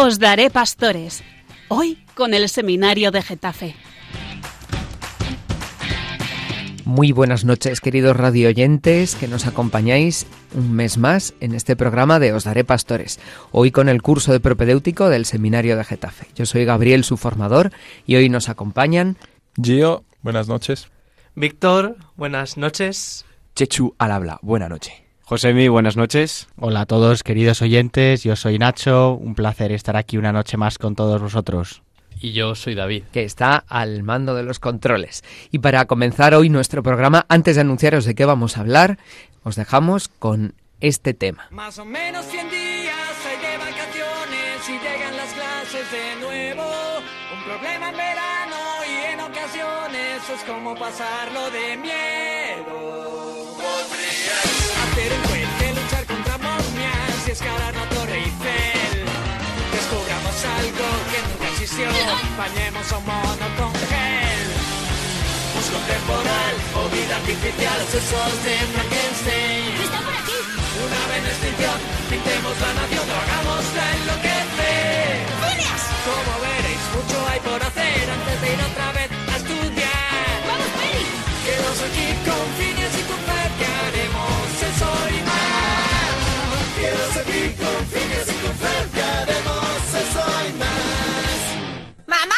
Os daré pastores. Hoy con el seminario de Getafe. Muy buenas noches, queridos radioyentes que nos acompañáis un mes más en este programa de Os Daré Pastores, hoy con el curso de propedéutico del Seminario de Getafe. Yo soy Gabriel, su formador, y hoy nos acompañan Gio, buenas noches. Víctor, buenas noches. Chechu al habla, buena noche. Josemi, buenas noches. Hola a todos, queridos oyentes, yo soy Nacho, un placer estar aquí una noche más con todos vosotros. Y yo soy David. Que está al mando de los controles. Y para comenzar hoy nuestro programa, antes de anunciaros de qué vamos a hablar, os dejamos con este tema. Más o menos 100 días hay de vacaciones y llegan las clases de nuevo. Un problema en verano y en ocasiones es como pasarlo de miedo. Escalar la torre Eiffel. Descubramos algo que nunca existió, bañemos a un mono con gel. Musgo temporal o vida artificial, sesos de Frankenstein. ¡Está por aquí! Una vez en extinción, pintemos la nación, o hagámosla enloquecer. ¡Furias! Como veréis, mucho hay por hacer antes de ir otra ¡Mamá!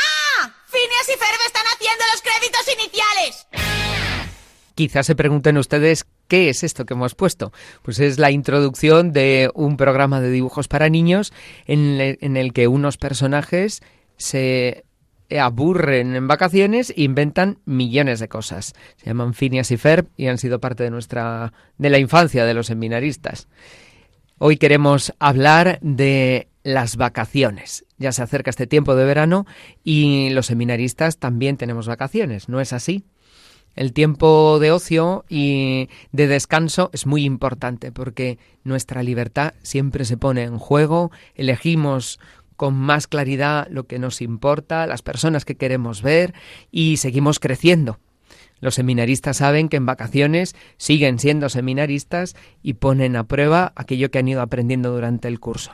¡Phineas y Ferb están haciendo los créditos iniciales! Quizás se pregunten ustedes ¿Qué es esto que hemos puesto? Pues es la introducción de un programa de dibujos para niños en, en el que unos personajes se aburren en vacaciones e inventan millones de cosas. Se llaman Phineas y Ferb y han sido parte de nuestra de la infancia de los seminaristas. Hoy queremos hablar de las vacaciones. Ya se acerca este tiempo de verano y los seminaristas también tenemos vacaciones, ¿no es así? El tiempo de ocio y de descanso es muy importante porque nuestra libertad siempre se pone en juego, elegimos con más claridad lo que nos importa, las personas que queremos ver y seguimos creciendo. Los seminaristas saben que en vacaciones siguen siendo seminaristas y ponen a prueba aquello que han ido aprendiendo durante el curso.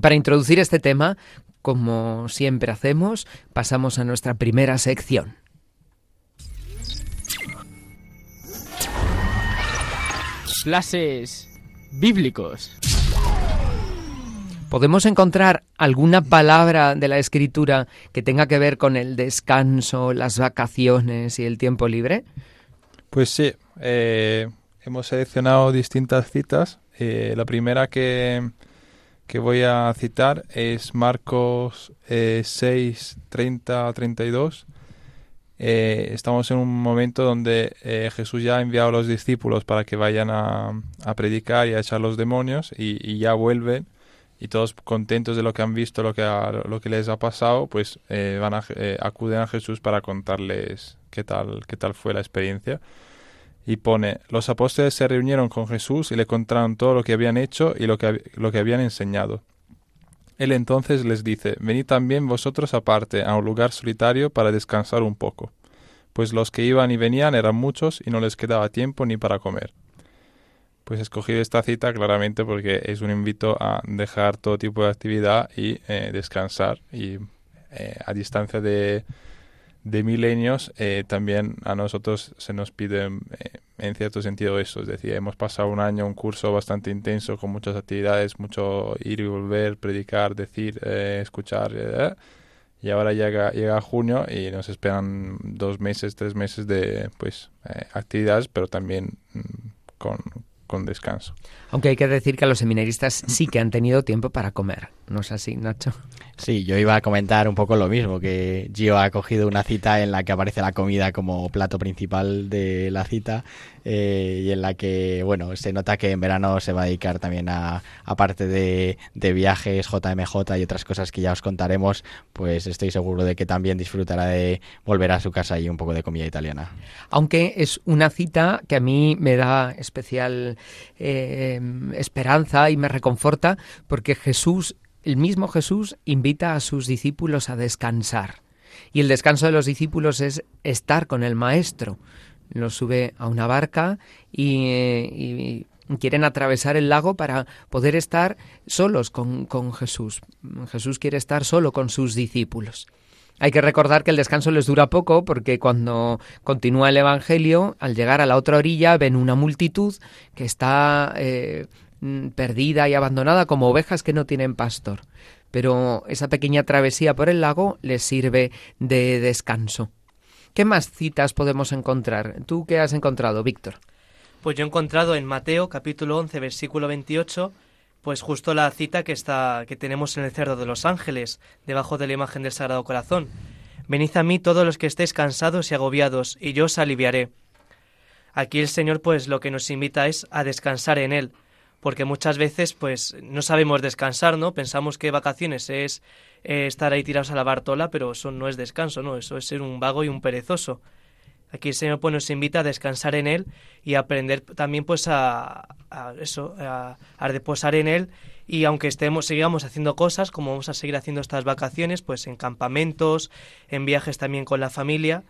Para introducir este tema, como siempre hacemos, pasamos a nuestra primera sección. Clases bíblicos. ¿Podemos encontrar alguna palabra de la escritura que tenga que ver con el descanso, las vacaciones y el tiempo libre? Pues sí, eh, hemos seleccionado distintas citas. Eh, la primera que, que, voy a citar es Marcos eh, 6, 30 32. Eh, estamos en un momento donde eh, Jesús ya ha enviado a los discípulos para que vayan a, a predicar y a echar los demonios y, y, ya vuelven y todos contentos de lo que han visto, lo que, ha, lo que les ha pasado, pues eh, van a, acuden a Jesús para contarles qué tal, qué tal fue la experiencia. Y pone, los apóstoles se reunieron con Jesús y le contaron todo lo que habían hecho y lo que, lo que habían enseñado. Él entonces les dice, Venid también vosotros aparte a un lugar solitario para descansar un poco, pues los que iban y venían eran muchos y no les quedaba tiempo ni para comer. Pues he escogido esta cita claramente porque es un invito a dejar todo tipo de actividad y eh, descansar y eh, a distancia de, de milenios eh, también a nosotros se nos pide en cierto sentido eso, es decir, hemos pasado un año, un curso bastante intenso con muchas actividades, mucho ir y volver, predicar, decir, escuchar, y ahora llega, llega junio y nos esperan dos meses, tres meses de pues eh, actividades, pero también mm, con, con descanso. Aunque hay que decir que los seminaristas sí que han tenido tiempo para comer, ¿no es así, Nacho? Sí, yo iba a comentar un poco lo mismo, que Gio ha cogido una cita en la que aparece la comida como plato principal de la cita eh, y en la que, bueno, se nota que en verano se va a dedicar también a, aparte de, de viajes, JMJ y otras cosas que ya os contaremos, pues estoy seguro de que también disfrutará de volver a su casa y un poco de comida italiana. Aunque es una cita que a mí me da especial eh, esperanza y me reconforta porque Jesús el mismo Jesús invita a sus discípulos a descansar. Y el descanso de los discípulos es estar con el Maestro. Los sube a una barca y, y quieren atravesar el lago para poder estar solos con, con Jesús. Jesús quiere estar solo con sus discípulos. Hay que recordar que el descanso les dura poco porque cuando continúa el Evangelio, al llegar a la otra orilla, ven una multitud que está eh, perdida y abandonada como ovejas que no tienen pastor. Pero esa pequeña travesía por el lago les sirve de descanso. ¿Qué más citas podemos encontrar? ¿Tú qué has encontrado, Víctor? Pues yo he encontrado en Mateo capítulo 11 versículo 28 pues justo la cita que está que tenemos en el cerdo de los ángeles, debajo de la imagen del Sagrado Corazón. Venid a mí todos los que estéis cansados y agobiados, y yo os aliviaré. Aquí el Señor pues lo que nos invita es a descansar en él, porque muchas veces pues no sabemos descansar, ¿no? Pensamos que vacaciones es eh, estar ahí tirados a la bartola, pero eso no es descanso, ¿no? Eso es ser un vago y un perezoso. Aquí el Señor pues, nos invita a descansar en Él y a aprender también pues a, eso, a, a, reposar en Él y aunque estemos, sigamos haciendo cosas, como vamos a seguir haciendo estas vacaciones, pues en campamentos, en viajes también con la familia,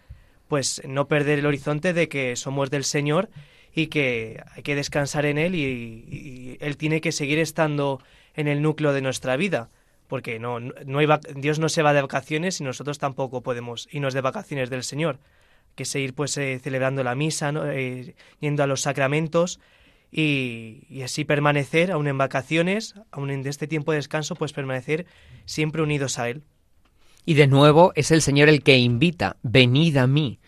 pues no perder el horizonte de que somos del Señor y que hay que descansar en Él y, y Él tiene que seguir estando en el núcleo de nuestra vida porque no, no hay, Dios no se va de vacaciones y nosotros tampoco podemos irnos de vacaciones del Señor. Que seguir pues eh, celebrando la misa, eh, yendo a los sacramentos y, así permanecer, aún en vacaciones, aún en este tiempo de descanso, pues permanecer siempre unidos a Él. Y de nuevo es el Señor el que invita, venid a mí,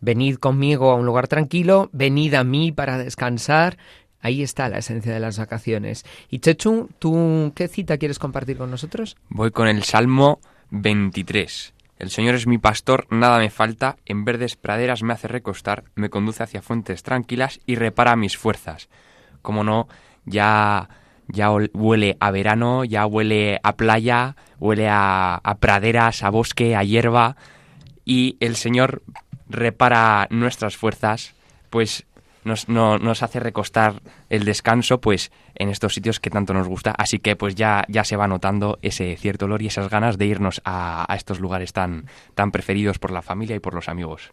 venid conmigo a un lugar tranquilo, venid a mí para descansar. Ahí está la esencia de las vacaciones. Y Chechu, ¿tú qué cita quieres compartir con nosotros? Voy con el Salmo 23. El Señor es mi pastor, nada me falta, en verdes praderas me hace recostar, me conduce hacia fuentes tranquilas y repara mis fuerzas. Como no, ya ya huele a verano, ya huele a playa, huele a, a praderas, a bosque, a hierba, y el Señor repara nuestras fuerzas, pues nos, no, nos hace recostar el descanso pues en estos sitios que tanto nos gusta. Así que pues ya, ya se va notando ese cierto olor y esas ganas de irnos a, a estos lugares tan, tan preferidos por la familia y por los amigos.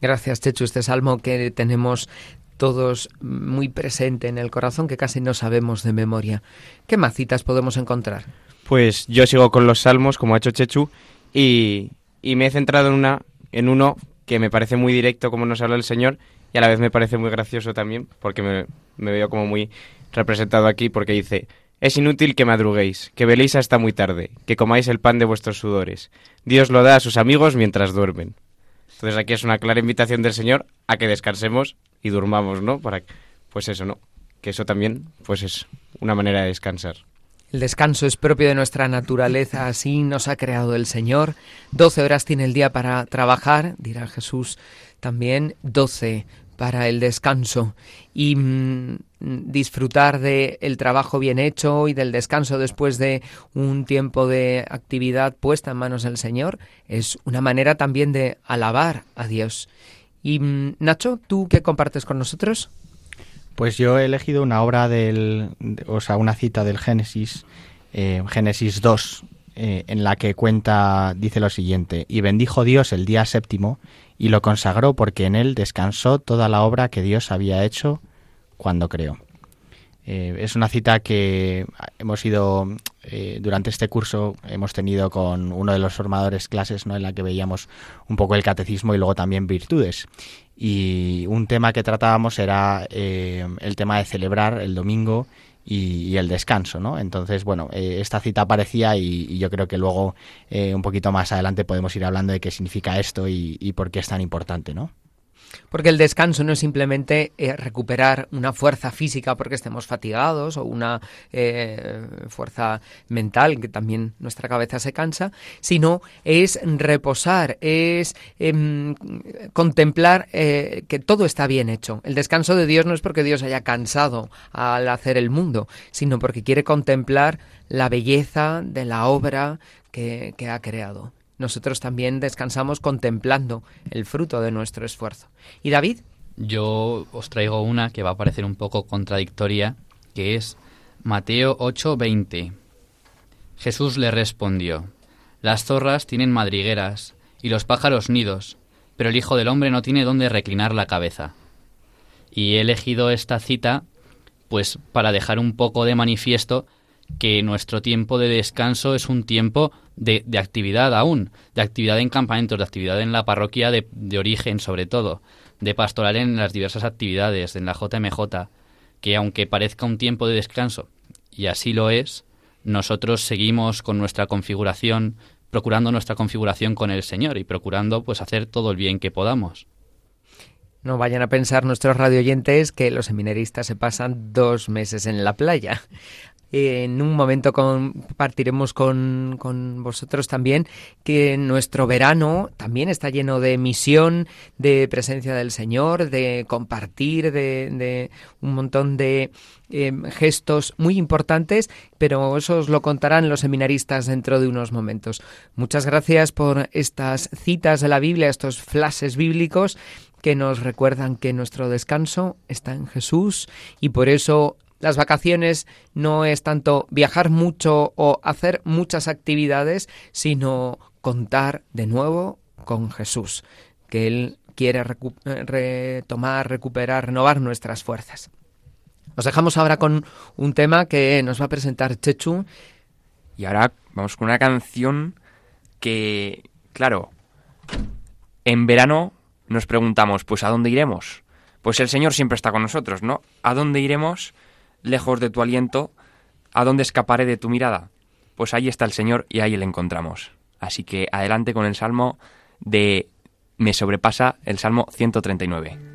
Gracias, Chechu. Este salmo que tenemos todos muy presente en el corazón que casi no sabemos de memoria. ¿Qué macitas podemos encontrar? Pues yo sigo con los salmos, como ha hecho Chechu, y, y me he centrado en, una, en uno que me parece muy directo, como nos habla el Señor, y a la vez me parece muy gracioso también, porque me, me veo como muy representado aquí, porque dice, es inútil que madruguéis, que veléis hasta muy tarde, que comáis el pan de vuestros sudores. Dios lo da a sus amigos mientras duermen. Entonces aquí es una clara invitación del Señor a que descansemos y durmamos, ¿no? Para, pues eso, ¿no? Que eso también, pues es una manera de descansar. El descanso es propio de nuestra naturaleza, así nos ha creado el Señor. Doce horas tiene el día para trabajar, dirá Jesús también, doce para el descanso y mm, disfrutar del el trabajo bien hecho y del descanso después de un tiempo de actividad puesta en manos del Señor es una manera también de alabar a Dios. Y mm, Nacho, ¿tú qué compartes con nosotros? Pues yo he elegido una obra del, o sea, una cita del Génesis, eh, Génesis 2, eh, en la que cuenta, dice lo siguiente, y bendijo Dios el día séptimo y lo consagró porque en él descansó toda la obra que Dios había hecho cuando creó. Eh, es una cita que hemos ido eh, durante este curso hemos tenido con uno de los formadores clases ¿no? en la que veíamos un poco el catecismo y luego también virtudes y un tema que tratábamos era eh, el tema de celebrar el domingo y, el descanso, ¿no? Entonces, bueno, esta cita aparecía y, yo creo que luego un poquito más adelante podemos ir hablando de qué significa esto y, y por qué es tan importante, ¿no? Porque el descanso no es simplemente eh, recuperar una fuerza física porque estemos fatigados o una eh, fuerza mental, que también nuestra cabeza se cansa, sino es reposar, es em, contemplar eh, que todo está bien hecho. El descanso de Dios no es porque Dios haya cansado al hacer el mundo, sino porque quiere contemplar la belleza de la obra que ha creado nosotros también descansamos contemplando el fruto de nuestro esfuerzo. ¿Y David? Yo os traigo una que va a parecer un poco contradictoria, que es Mateo 8:20. Jesús le respondió, Las zorras tienen madrigueras y los pájaros nidos, pero el Hijo del Hombre no tiene dónde reclinar la cabeza. Y he elegido esta cita pues para dejar un poco de manifiesto que nuestro tiempo de descanso es un tiempo de, de actividad aún, de actividad en campamentos, de actividad en la parroquia de, de origen sobre todo, de pastoral en las diversas actividades, en la JMJ, que aunque parezca un tiempo de descanso, y así lo es, nosotros seguimos con nuestra configuración, procurando nuestra configuración con el Señor y procurando pues hacer todo el bien que podamos. No vayan a pensar nuestros radioyentes que los seminaristas se pasan dos meses en la playa. En un momento compartiremos con, vosotros también que nuestro verano también está lleno de misión, de presencia del Señor, de compartir, de, de un montón de eh, gestos muy importantes, pero eso os lo contarán los seminaristas dentro de unos momentos. Muchas gracias por estas citas de la Biblia, estos flashes bíblicos que nos recuerdan que nuestro descanso está en Jesús y por eso las vacaciones no es tanto viajar mucho o hacer muchas actividades, sino contar de nuevo con Jesús, que Él quiere recu retomar, recuperar, renovar nuestras fuerzas. Nos dejamos ahora con un tema que nos va a presentar Chechu. Y ahora vamos con una canción que, claro, en verano nos preguntamos, pues ¿a dónde iremos? Pues el Señor siempre está con nosotros, ¿no? ¿A dónde iremos? Lejos de tu aliento, ¿a dónde escaparé de tu mirada? Pues ahí está el Señor y ahí le encontramos. Así que adelante con el salmo de Me sobrepasa, el salmo 139.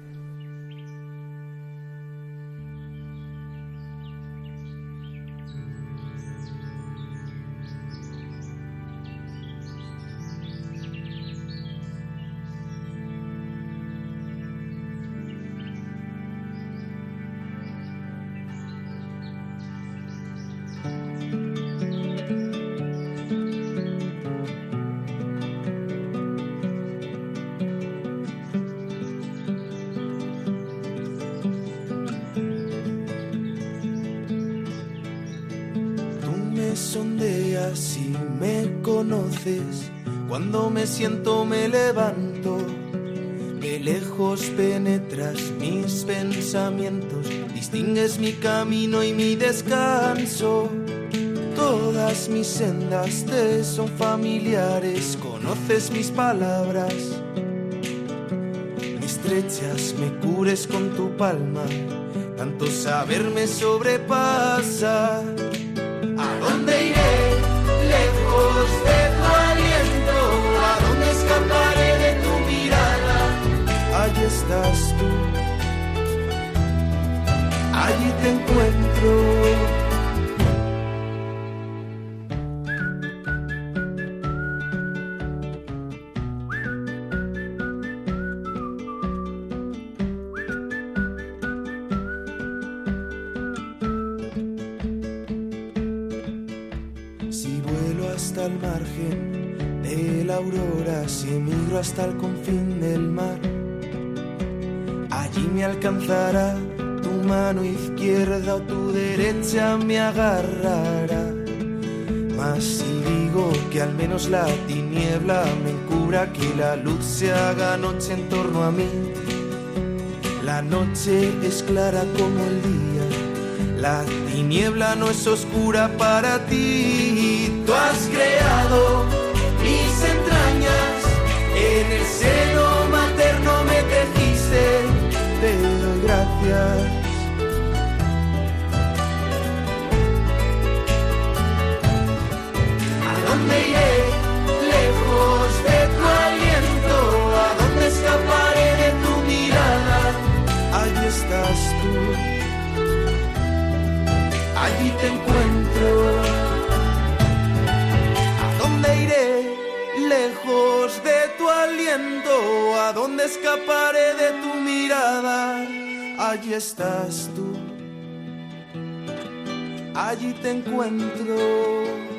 Y me conoces. Cuando me siento me levanto. De lejos penetras mis pensamientos. Distingues mi camino y mi descanso. Todas mis sendas te son familiares. Conoces mis palabras. Me estrechas, me cures con tu palma. Tanto saber me sobrepasa. Menos la tiniebla me encubra, que la luz se haga noche en torno a mí, la noche es clara como el día. La tiniebla no es oscura para ti. ¿A dónde escaparé de tu mirada? Allí estás tú, allí te encuentro.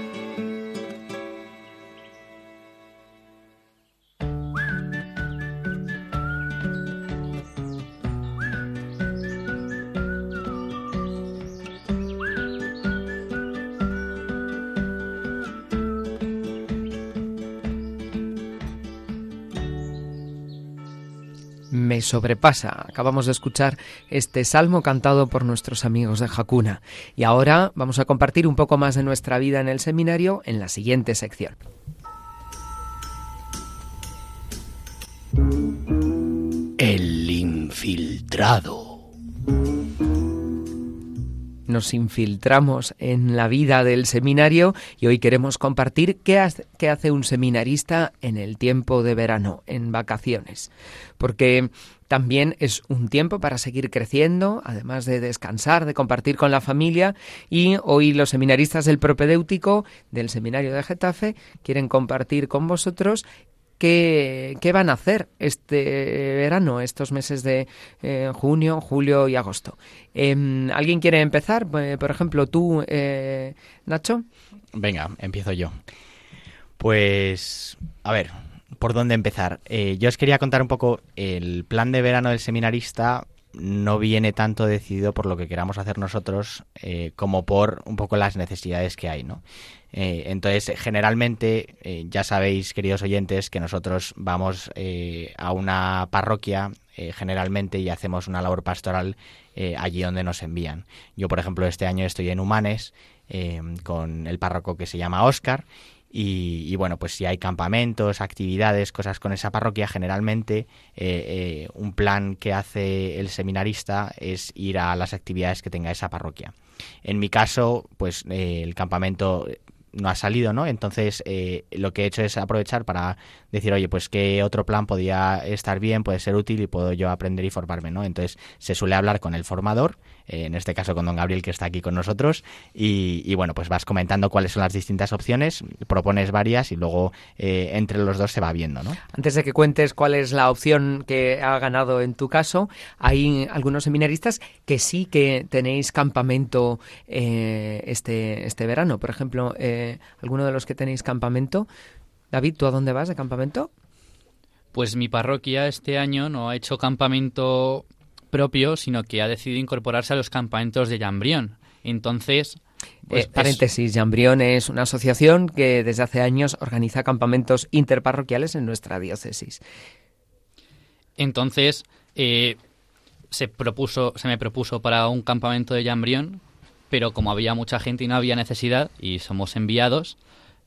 Sobrepasa. Acabamos de escuchar este salmo cantado por nuestros amigos de Hakuna. Y ahora vamos a compartir un poco más de nuestra vida en el seminario en la siguiente sección. El infiltrado. Nos infiltramos en la vida del seminario y hoy queremos compartir qué hace, un seminarista en el tiempo de verano, en vacaciones. Porque también es un tiempo para seguir creciendo, además de descansar, de compartir con la familia. Y hoy los seminaristas del propedéutico del seminario de Getafe quieren compartir con vosotros qué, van a hacer este verano, estos meses de eh, junio, julio y agosto. Em, ¿Alguien quiere empezar? Eh, Por ejemplo, tú, eh, Nacho. Venga, empiezo yo. Pues, a ver, ¿por dónde empezar? Eh, yo os quería contar un poco el plan de verano del seminarista. No viene tanto decidido por lo que queramos hacer nosotros eh, como por un poco las necesidades que hay, ¿no? Eh, entonces, generalmente, eh, ya sabéis, queridos oyentes, que nosotros vamos a una parroquia generalmente y hacemos una labor pastoral allí donde nos envían. Yo, por ejemplo, este año estoy en Humanes con el párroco que se llama Óscar y, bueno, pues si hay campamentos, actividades, cosas con esa parroquia, generalmente eh, eh, un plan que hace el seminarista es ir a las actividades que tenga esa parroquia. En mi caso, pues eh, el campamento no ha salido, ¿no? Entonces eh, lo que he hecho es aprovechar para decir, oye, pues qué otro plan podía estar bien, puede ser útil y puedo yo aprender y formarme, ¿no? Entonces se suele hablar con el formador, en este caso con don Gabriel que está aquí con nosotros, y, y, bueno, pues vas comentando cuáles son las distintas opciones, propones varias y luego eh, entre los dos se va viendo, ¿no? Antes de que cuentes cuál es la opción que ha ganado en tu caso, hay algunos seminaristas que sí que tenéis campamento eh, este, este verano. Por ejemplo, eh, alguno de los que tenéis campamento. David, ¿tú a dónde vas de campamento? Pues mi parroquia este año no ha hecho campamento propio, sino que ha decidido incorporarse a los campamentos de Jambrión. Entonces, pues eh, paréntesis, Jambrión es una asociación que desde hace años organiza campamentos interparroquiales en nuestra diócesis. Entonces, eh, se propuso, se me propuso para un campamento de Jambrión, pero como había mucha gente y no había necesidad, y somos enviados,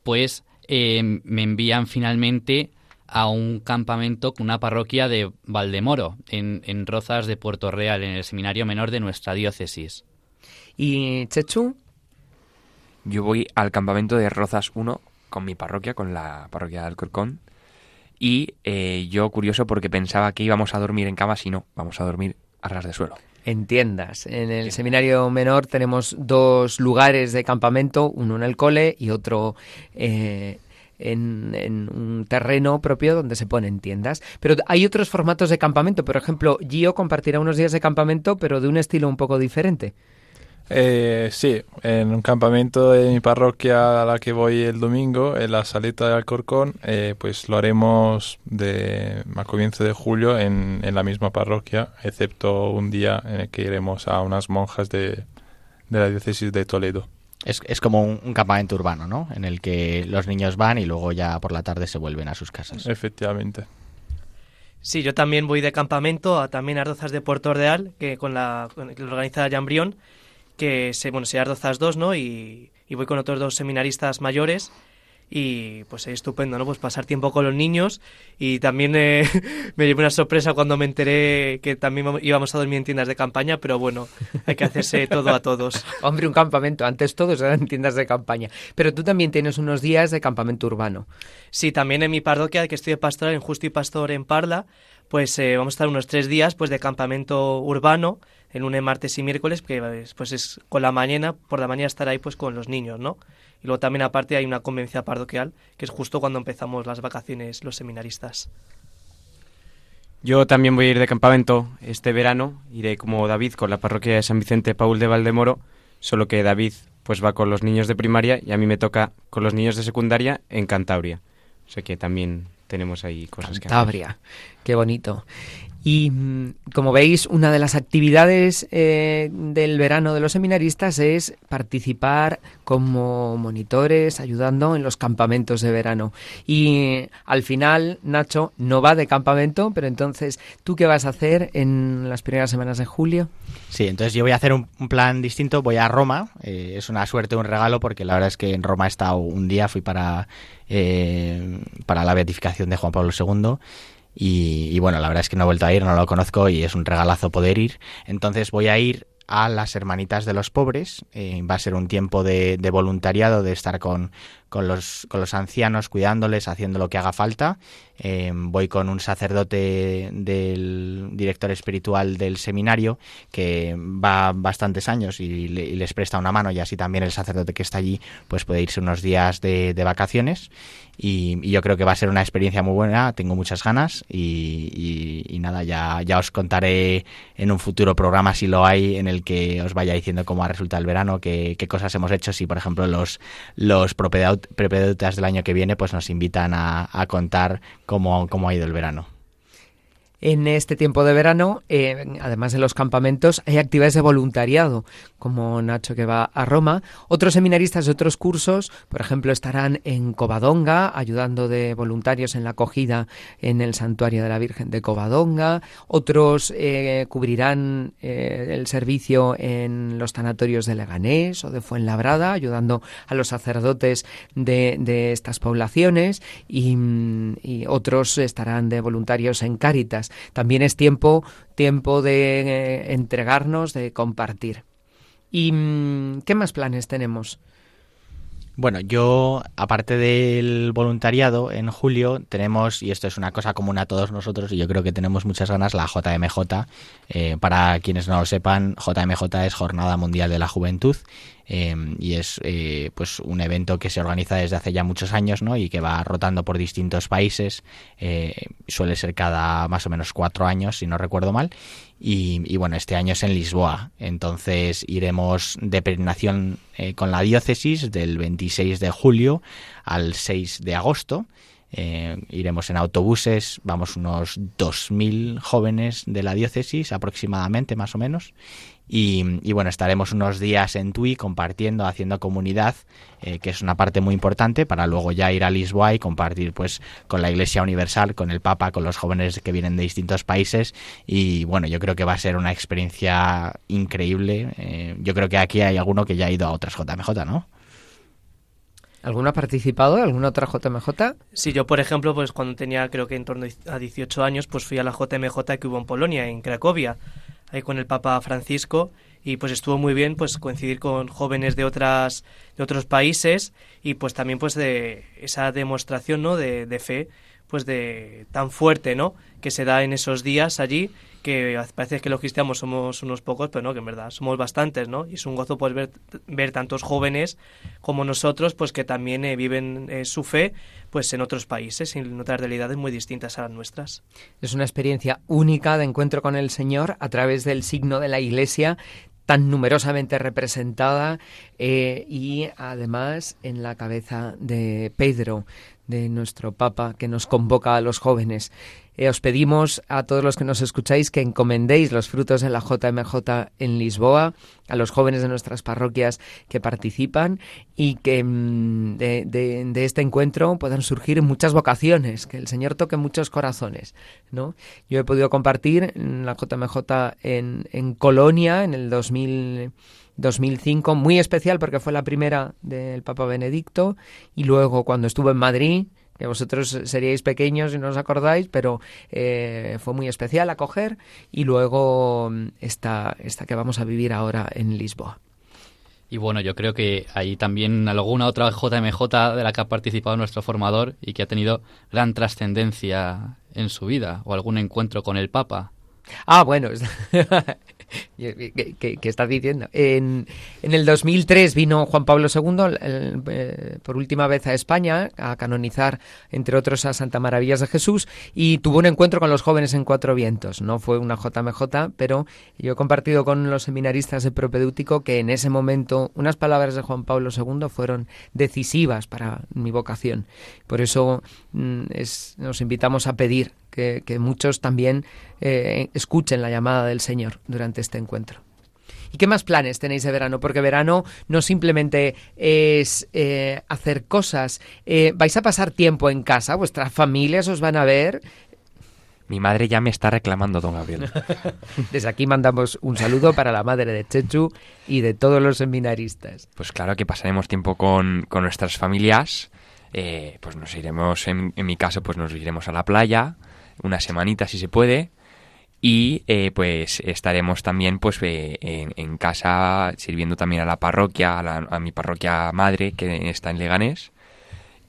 pues eh, me envían finalmente a un campamento con una parroquia de Valdemoro, en, en Rozas de Puerto Real, en el seminario menor de nuestra diócesis. ¿Y Chechu? Yo voy al campamento de Rozas 1 con mi parroquia, con la parroquia de Alcorcón. Y eh, yo curioso porque pensaba que íbamos a dormir en camas y no, vamos a dormir a ras de suelo. En tiendas. En el seminario menor tenemos dos lugares de campamento, uno en el cole y otro eh, en, un terreno propio donde se ponen tiendas. Pero hay otros formatos de campamento. Por ejemplo, Gio compartirá unos días de campamento, pero de un estilo un poco diferente. Eh, sí, en un campamento de mi parroquia a la que voy el domingo, en la salita de Alcorcón, eh, pues lo haremos de, a comienzo de julio en, en, la misma parroquia, excepto un día en el que iremos a unas monjas de, de la diócesis de Toledo. Es, es como un, un, campamento urbano, ¿no? En el que los niños van y luego ya por la tarde se vuelven a sus casas. Efectivamente. Sí, yo también voy de campamento a también Ardozas de Puerto Real, que con la que lo organiza Jambrión que se, bueno, se Ardozas 2, ¿no? Y, y, voy con otros dos seminaristas mayores y pues es estupendo, ¿no? Pues pasar tiempo con los niños y también eh, me llevé una sorpresa cuando me enteré que también íbamos a dormir en tiendas de campaña, pero bueno, hay que hacerse todo a todos. Hombre, un campamento, antes todos eran tiendas de campaña, pero tú también tienes unos días de campamento urbano. Sí, también en mi parroquia, que estoy de pastoral en Justo y Pastor en Parla, pues eh, vamos a estar unos tres días pues de campamento urbano, el lunes, martes y miércoles, que pues es con la mañana, por la mañana estar ahí pues con los niños, ¿no? Y luego también aparte hay una conveniencia parroquial, que es justo cuando empezamos las vacaciones los seminaristas. Yo también voy a ir de campamento este verano, iré como David con la parroquia de San Vicente Paul de Valdemoro, solo que David pues va con los niños de primaria y a mí me toca con los niños de secundaria en Cantabria. O sea que también tenemos ahí cosas Cantabria. que hacer. qué bonito. Y mm, como veis, una de las actividades eh, del verano de los seminaristas es participar como monitores, ayudando en los campamentos de verano. Y al final, Nacho no va de campamento, pero entonces, ¿tú qué vas a hacer en las primeras semanas de julio? Sí, entonces yo voy a hacer un, un plan distinto, voy a Roma, eh, es una suerte, un regalo, porque la verdad es que en Roma he estado un día, fui para, eh, para la beatificación de Juan Pablo II. Y, y bueno, la verdad es que no he vuelto a ir, no lo conozco y es un regalazo poder ir. Entonces voy a ir a las Hermanitas de los Pobres. eh, va a ser un tiempo de, de voluntariado, de estar con, con, los, con los ancianos, cuidándoles, haciendo lo que haga falta. Eh, voy con un sacerdote del director espiritual del seminario que va bastantes años y, le- y les presta una mano y así también el sacerdote que está allí pues puede irse unos días de, de vacaciones y, yo creo que va a ser una experiencia muy buena, tengo muchas ganas y, nada, ya, ya os contaré en un futuro programa si lo hay en el que os vaya diciendo cómo ha resultado el verano, qué, qué cosas hemos hecho, si por ejemplo los, los propedeutas del año que viene pues nos invitan a, a contar cómo, cómo ha ido el verano. En este tiempo de verano, eh, además de los campamentos, hay actividades de voluntariado, como Nacho que va a Roma. Otros seminaristas de otros cursos, por ejemplo, estarán en Covadonga, ayudando de voluntarios en la acogida en el santuario de la Virgen de Covadonga. Otros eh, cubrirán eh, el servicio en los tanatorios de Leganés o de Fuenlabrada, ayudando a los sacerdotes de, estas poblaciones. Y, mm, y otros estarán de voluntarios en Cáritas. También es tiempo, tiempo de eh, entregarnos, de compartir. ¿Y mm, qué más planes tenemos? Bueno, yo, aparte del voluntariado, en julio tenemos, y esto es una cosa común a todos nosotros, y yo creo que tenemos muchas ganas, la JMJ. Eh, para quienes no lo sepan, JMJ es Jornada Mundial de la Juventud, eh, y es eh, pues un evento que se organiza desde hace ya muchos años, ¿no? Y que va rotando por distintos países, eh, suele ser cada más o menos cuatro años, si no recuerdo mal. Y, y bueno, este año es en Lisboa, entonces iremos de peregrinación eh, con la diócesis del 26 de julio al 6 de agosto. Eh, iremos en autobuses, vamos unos 2.000 jóvenes de la diócesis aproximadamente, más o menos. Y, y bueno, estaremos unos días en Tui compartiendo, haciendo comunidad, eh, que es una parte muy importante, para luego ya ir a Lisboa y compartir pues con la Iglesia Universal, con el Papa, con los jóvenes que vienen de distintos países. Y bueno, yo creo que va a ser una experiencia increíble. Eh, yo creo que aquí hay alguno que ya ha ido a otras JMJ, ¿no? ¿Alguno ha participado? ¿Alguna otra JMJ? Sí, yo por ejemplo, pues cuando tenía creo que en torno a 18 años, pues fui a la JMJ que hubo en Polonia, en Cracovia, ahí con el Papa Francisco y pues estuvo muy bien pues coincidir con jóvenes de otras de otros países y pues también pues de esa demostración, ¿no? de, de fe pues de tan fuerte, ¿no? que se da en esos días allí que parece que los cristianos somos unos pocos, pero no, que en verdad somos bastantes, ¿no? Y es un gozo pues ver, ver tantos jóvenes como nosotros, pues que también eh, viven eh, su fe, pues en otros países, en otras realidades muy distintas a las nuestras. Es una experiencia única de encuentro con el Señor a través del signo de la Iglesia tan numerosamente representada eh, y además en la cabeza de Pedro, de nuestro Papa, que nos convoca a los jóvenes. Eh, os pedimos a todos los que nos escucháis que encomendéis los frutos de la JMJ en Lisboa, a los jóvenes de nuestras parroquias que participan y que mm, de, este encuentro puedan surgir muchas vocaciones, que el Señor toque muchos corazones. ¿no? Yo he podido compartir la JMJ en, en Colonia en el 2000. 2005, muy especial porque fue la primera del Papa Benedicto y luego cuando estuvo en Madrid, que vosotros seríais pequeños y no os acordáis, pero eh, fue muy especial acoger y luego esta, esta que vamos a vivir ahora en Lisboa. Y bueno, yo creo que hay también alguna otra JMJ de la que ha participado nuestro formador y que ha tenido gran trascendencia en su vida, o algún encuentro con el Papa. Ah, bueno, ¿Qué, qué, estás diciendo? En, en, el 2003 vino Juan Pablo II eh, por última vez a España a canonizar, entre otros, a Santa Maravillas de Jesús y tuvo un encuentro con los jóvenes en Cuatro Vientos. No fue una JMJ, pero yo he compartido con los seminaristas de propedéutico que en ese momento unas palabras de Juan Pablo II fueron decisivas para mi vocación. Por eso mm, nos invitamos a pedir que, que muchos también eh, escuchen la llamada del Señor durante este encuentro. ¿Y qué más planes tenéis de verano? Porque verano no simplemente es eh, hacer cosas, eh, vais a pasar tiempo en casa, vuestras familias os van a ver. Mi madre ya me está reclamando, don Gabriel. Desde aquí mandamos un saludo para la madre de Chechu y de todos los seminaristas. Pues claro que pasaremos tiempo con, con nuestras familias. Eh, pues nos iremos, en, en mi caso, pues nos iremos a la playa, una semanita si se puede. Y eh, pues estaremos también pues eh, en, en casa sirviendo también a la parroquia, a, la- a mi parroquia madre que está en Leganés.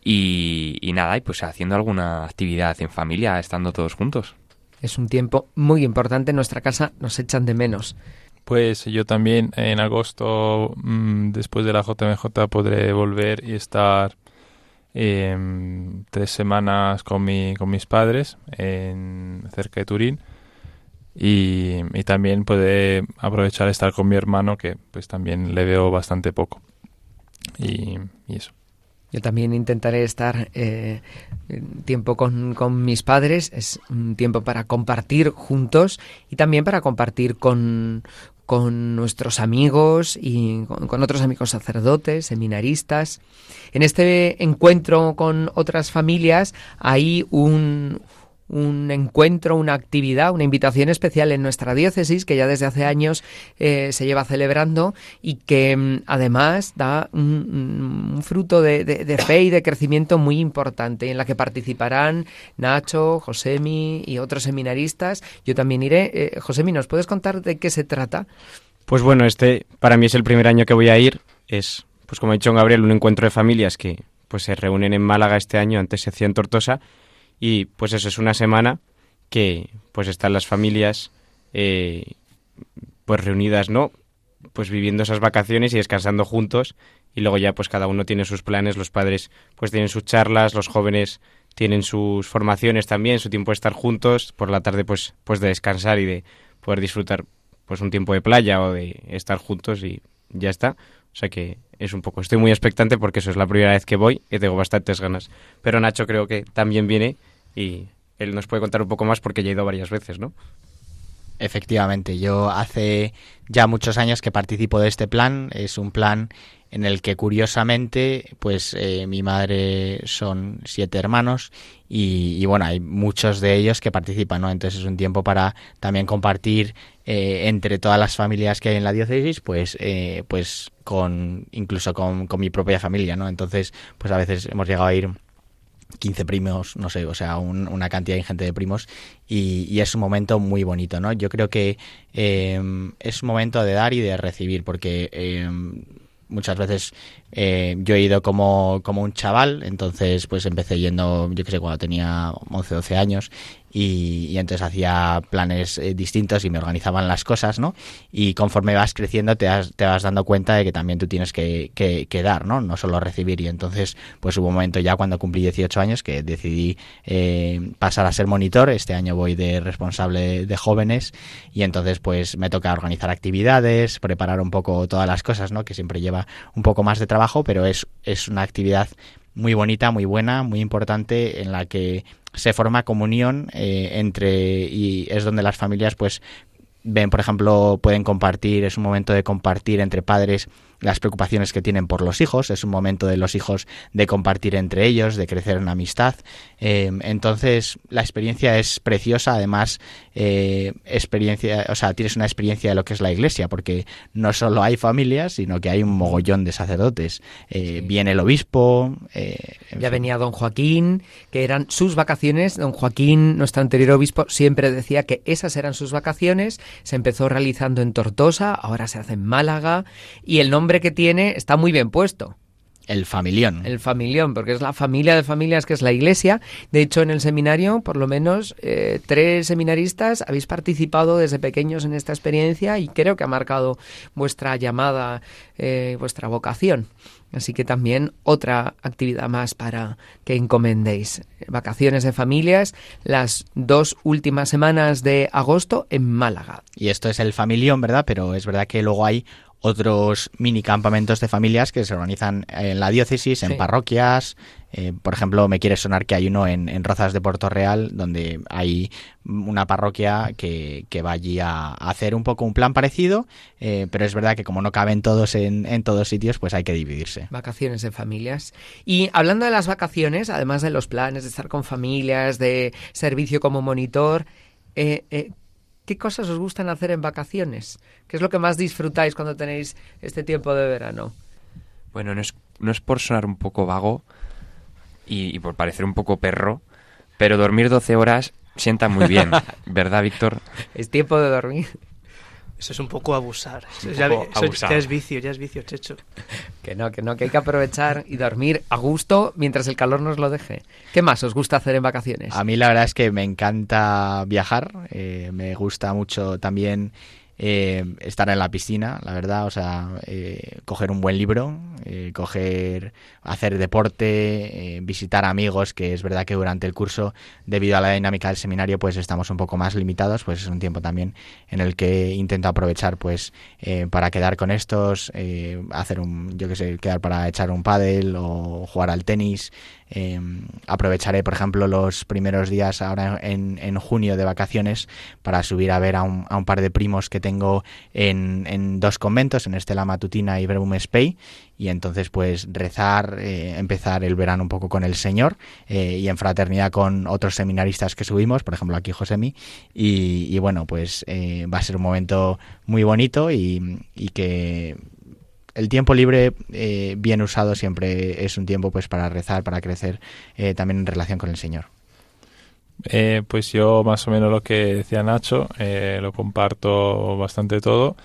Y, y nada, y pues haciendo alguna actividad en familia, estando todos juntos. Es un tiempo muy importante en nuestra casa, nos echan de menos. Pues yo también en agosto, mm, después de la JMJ, podré volver y estar em, tres semanas con, mi, con mis padres en, cerca de Turín. Y, también podré aprovechar estar con mi hermano, que pues también le veo bastante poco. Y, eso. Yo también intentaré estar eh, tiempo con, con mis padres. Es un tiempo para compartir juntos y también para compartir con, con nuestros amigos y con, otros amigos sacerdotes, seminaristas. En este encuentro con otras familias hay un, un encuentro, una actividad, una invitación especial en nuestra diócesis que ya desde hace años eh, se lleva celebrando y que mm, además da un, un fruto de, de- de fe y de crecimiento muy importante en la que participarán Nacho, Josemi y otros seminaristas. Yo también iré. Eh, Josemi, ¿nos puedes contar de qué se trata? Pues bueno, este para mí es el primer año que voy a ir. Es, pues como ha dicho Gabriel, un encuentro de familias que pues se reúnen en Málaga este año, antes se hacía en Tortosa. Y pues eso es una semana que pues están las familias eh, pues reunidas, ¿no? Pues viviendo esas vacaciones y descansando juntos. Y luego ya pues cada uno tiene sus planes, los padres pues tienen sus charlas, los jóvenes tienen sus formaciones también, su tiempo de estar juntos, por la tarde pues, pues de descansar y de poder disfrutar pues un tiempo de playa o de estar juntos y ya está. O sea que es un poco, estoy muy expectante porque eso es la primera vez que voy y tengo bastantes ganas. Pero Nacho creo que también viene y él nos puede contar un poco más porque ya he ido varias veces, ¿no? Efectivamente, yo hace ya muchos años que participo de este plan. Es un plan en el que curiosamente, pues eh, mi madre son siete hermanos y, y, bueno, hay muchos de ellos que participan, ¿no? Entonces es un tiempo para también compartir eh, entre todas las familias que hay en la diócesis, pues, eh, pues con incluso con, con mi propia familia, ¿no? Entonces, pues a veces hemos llegado a ir 15 primos, no sé, o sea, un- una cantidad ingente de primos y, y es un momento muy bonito, ¿no? Yo creo que eh, es un momento de dar y de recibir porque eh, muchas veces eh, yo he ido como, como un chaval, entonces pues empecé yendo, yo que sé, cuando tenía 11, 12 años y, entonces hacía planes eh, distintos y me organizaban las cosas, ¿no? Y conforme vas creciendo te, te vas dando cuenta de que también tú tienes que, que- que dar, ¿no? No solo recibir y entonces pues hubo un momento ya cuando cumplí 18 años que decidí eh, pasar a ser monitor, este año voy de responsable de jóvenes y entonces pues me toca organizar actividades, preparar un poco todas las cosas, ¿no? Que siempre lleva un poco más de trabajo, pero es, es una actividad muy bonita, muy buena, muy importante en la que se forma comunión eh, entre y es donde las familias pues ven, por ejemplo, pueden compartir, es un momento de compartir entre padres las preocupaciones que tienen por los hijos, es un momento de los hijos de compartir entre ellos, de crecer en amistad. Eh, entonces, la experiencia es preciosa, además, eh, experiencia, o sea, tienes una experiencia de lo que es la iglesia, porque no solo hay familias, sino que hay un mogollón de sacerdotes. Eh, Viene el obispo. Ya venía don Joaquín, que eran sus vacaciones. Don Joaquín, nuestro anterior obispo, siempre decía que esas eran sus vacaciones. Se empezó realizando en Tortosa, ahora se hace en Málaga. Y el nombre que tiene está muy bien puesto. El familión. El familión, porque es la familia de familias que es la iglesia. De hecho, en el seminario, por lo menos eh, tres seminaristas habéis participado desde pequeños en esta experiencia y creo que ha marcado vuestra llamada, eh, vuestra vocación. Así que también otra actividad más para que encomendéis. Vacaciones de familias, las dos últimas semanas de agosto en Málaga. Y esto es el familión, ¿verdad? Pero es verdad que luego hay otros mini campamentos de familias que se organizan en la diócesis, en Sí. parroquias, Eh, por ejemplo, me quiere sonar que hay uno en, en Rozas de Puerto Real, donde hay una parroquia que, que va allí a, a hacer un poco un plan parecido, eh, pero es verdad que como no caben todos en, en todos sitios, pues hay que dividirse. Vacaciones de familias. Y hablando de las vacaciones, además de los planes de estar con familias, de servicio como monitor, eh, eh, ¿qué cosas os gustan hacer en vacaciones? ¿Qué es lo que más disfrutáis cuando tenéis este tiempo de verano? Bueno, no es, no es por sonar un poco vago y, y por parecer un poco perro, pero dormir 12 horas sienta muy bien, ¿verdad, Víctor? Es tiempo de dormir. Eso es un poco abusar. Eso, Un ya, poco eso abusar. ya es vicio, ya es vicio, Checho. Que no, que no, que hay que aprovechar y dormir a gusto mientras el calor nos lo deje. ¿Qué más os gusta hacer en vacaciones? A mí la verdad es que me encanta viajar, eh, me gusta mucho también eh, estar en la piscina, la verdad, o sea, eh, coger un buen libro, eh, coger, hacer deporte, eh, visitar amigos, que es verdad que durante el curso, debido a la dinámica del seminario, pues estamos un poco más limitados, pues es un tiempo también en el que intento aprovechar, pues, eh, para quedar con estos, eh, hacer un, yo qué sé, quedar para echar un pádel o jugar al tenis, eh, aprovecharé, por ejemplo, los primeros días ahora en, en junio de vacaciones para subir a ver a un, a un par de primos que tengo en, en dos conventos, en Estela Matutina y Verbum Spei, y entonces pues rezar, eh, empezar el verano un poco con el Señor eh, y en fraternidad con otros seminaristas que subimos, por ejemplo aquí Josemi, y, y bueno, pues eh, va a ser un momento muy bonito y, y que el tiempo libre eh, bien usado siempre es un tiempo pues para rezar, para crecer eh, también en relación con el Señor. Eh, pues yo más o menos lo que decía Nacho, eh, lo comparto bastante todo.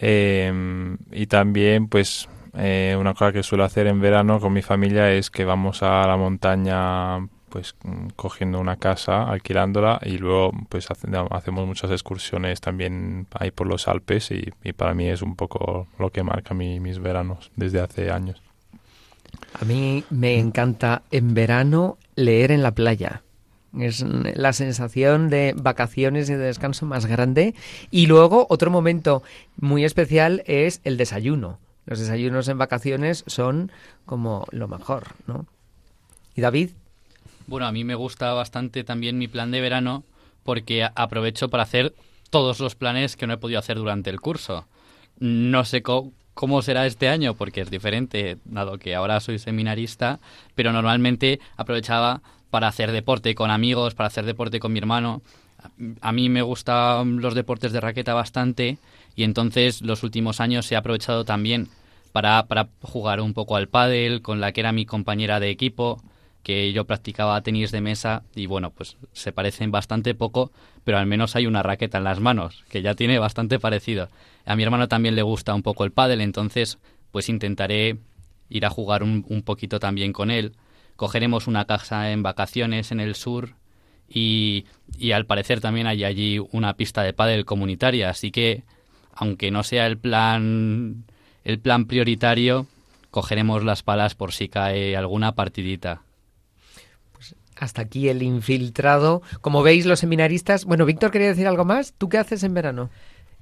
Y también pues una cosa que suelo hacer en verano con mi familia es que vamos a la montaña pues mm, cogiendo una casa, alquilándola y luego pues hace- hacemos muchas excursiones también ahí por los Alpes y, y para mí es un poco lo que marca mi- mis veranos desde hace años. A mí me encanta en verano leer en la playa. Es la sensación de vacaciones y de descanso más grande. Y luego otro momento muy especial es el desayuno. Los desayunos en vacaciones son como lo mejor, ¿no? ¿Y David? Bueno, a mí me gusta bastante también mi plan de verano porque aprovecho para hacer todos los planes que no he podido hacer durante el curso. No sé cómo será este año porque es diferente, dado que ahora soy seminarista, pero normalmente aprovechaba para hacer deporte con amigos, para hacer deporte con mi hermano. A mí me gustan los deportes de raqueta bastante y entonces los últimos años he aprovechado también para, para jugar un poco al pádel con la que era mi compañera de equipo, que yo practicaba tenis de mesa y bueno, pues se parecen bastante poco, pero al menos hay una raqueta en las manos, que ya tiene bastante parecido. A mi hermano también le gusta un poco el pádel, entonces pues intentaré ir a jugar un, un poquito también con él. Cogeremos una casa en vacaciones en el sur y, y al parecer también hay allí una pista de pádel comunitaria, así que aunque no sea el plan el plan prioritario, cogeremos las palas por si cae alguna partidita. Hasta aquí el infiltrado. Como veis, los seminaristas. Bueno, Víctor quería decir algo más. ¿Tú qué haces en verano?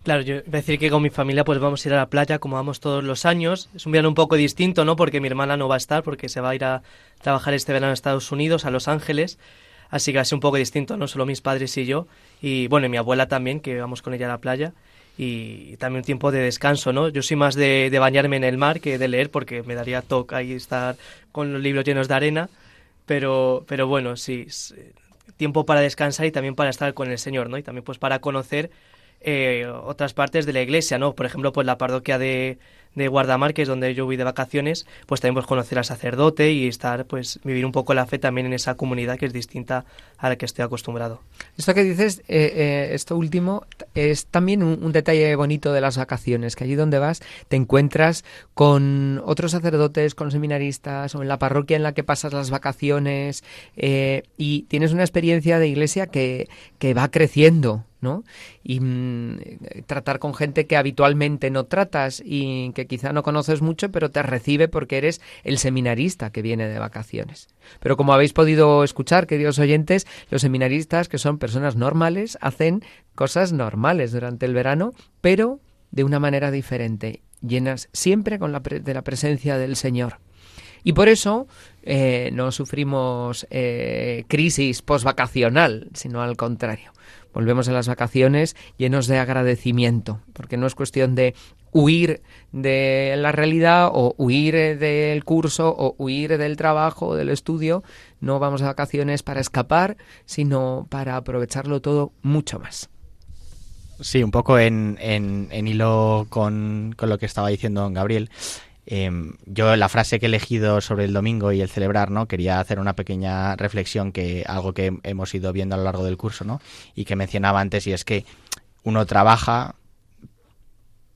Claro, yo iba a decir que con mi familia pues vamos a ir a la playa como vamos todos los años. Es un verano un poco distinto, ¿no? Porque mi hermana no va a estar porque se va a ir a trabajar este verano a Estados Unidos, a Los Ángeles. Así que va a ser un poco distinto, ¿no? Solo mis padres y yo. Y bueno, y mi abuela también, que vamos con ella a la playa. Y también un tiempo de descanso, ¿no? Yo soy más de, de bañarme en el mar que de leer porque me daría toque ahí estar con los libros llenos de arena. Pero, pero bueno, sí, tiempo para descansar y también para estar con el Señor, ¿no? Y también pues para conocer eh, otras partes de la iglesia, ¿no? Por ejemplo, pues la parroquia de, de Guardamar, que es donde yo voy de vacaciones, pues también pues conocer al sacerdote y estar, pues vivir un poco la fe también en esa comunidad que es distinta a la que estoy acostumbrado. Esto que dices, eh, eh, esto último, es también un, un detalle bonito de las vacaciones, que allí donde vas te encuentras con otros sacerdotes, con seminaristas o en la parroquia en la que pasas las vacaciones eh, y tienes una experiencia de iglesia que, que va creciendo, ¿no? Y mm, tratar con gente que habitualmente no tratas y que quizá no conoces mucho, pero te recibe porque eres el seminarista que viene de vacaciones. Pero como habéis podido escuchar, queridos oyentes, los seminaristas, que son personas normales, hacen cosas normales durante el verano, pero de una manera diferente, llenas siempre con la de la presencia del Señor. Y por eso eh, no sufrimos eh, crisis postvacacional, sino al contrario. Volvemos a las vacaciones llenos de agradecimiento, porque no es cuestión de huir de la realidad o huir del curso o huir del trabajo o del estudio. No vamos a vacaciones para escapar, sino para aprovecharlo todo mucho más. Sí, un poco en, en, en hilo con, con, lo que estaba diciendo don Gabriel. Eh, yo la frase que he elegido sobre el domingo y el celebrar, ¿no? Quería hacer una pequeña reflexión que algo que hemos ido viendo a lo largo del curso, ¿no? Y que mencionaba antes y es que uno trabaja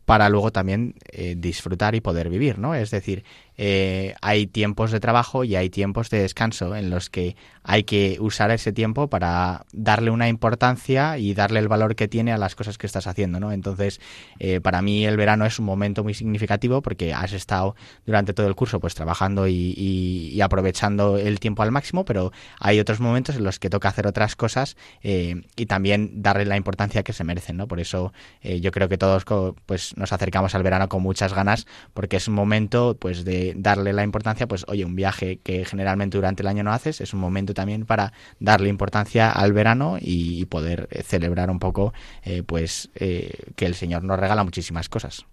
para luego también eh, disfrutar y poder vivir, ¿no? Es decir, eh, hay tiempos de trabajo y hay tiempos de descanso en los que hay que usar ese tiempo para darle una importancia y darle el valor que tiene a las cosas que estás haciendo, ¿no? Entonces, eh, para mí el verano es un momento muy significativo porque has estado durante todo el curso pues trabajando y, y, y aprovechando el tiempo al máximo, pero hay otros momentos en los que toca hacer otras cosas eh, y también darle la importancia que se merecen, ¿no? Por eso eh, yo creo que todos pues nos acercamos al verano con muchas ganas porque es un momento pues de darle la importancia, pues oye, un viaje que generalmente durante el año no haces, es un momento también para darle importancia al verano y, poder eh, celebrar un poco, eh, pues eh, que el Señor nos regala muchísimas cosas.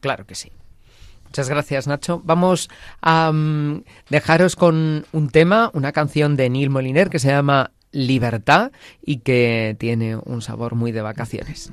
Claro que sí. Muchas gracias, Nacho. Vamos a um, dejaros con un tema, una canción de Neil Moliner que se llama Libertad y que tiene un sabor muy de vacaciones.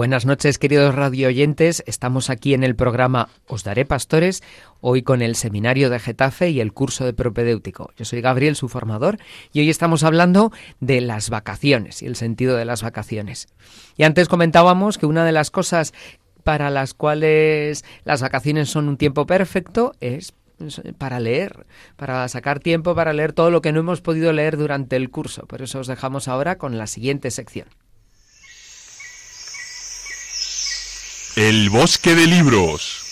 Buenas noches, queridos radioyentes. Estamos aquí en el programa Os Daré Pastores, hoy con el Seminario de Getafe y el curso de propedéutico. Yo soy Gabriel, su formador, y hoy estamos hablando de las vacaciones y el sentido de las vacaciones. Y antes comentábamos que una de las cosas para las cuales las vacaciones son un tiempo perfecto es para leer, para sacar tiempo para leer todo lo que no hemos podido leer durante el curso. Por eso os dejamos ahora con la siguiente sección. El bosque de libros.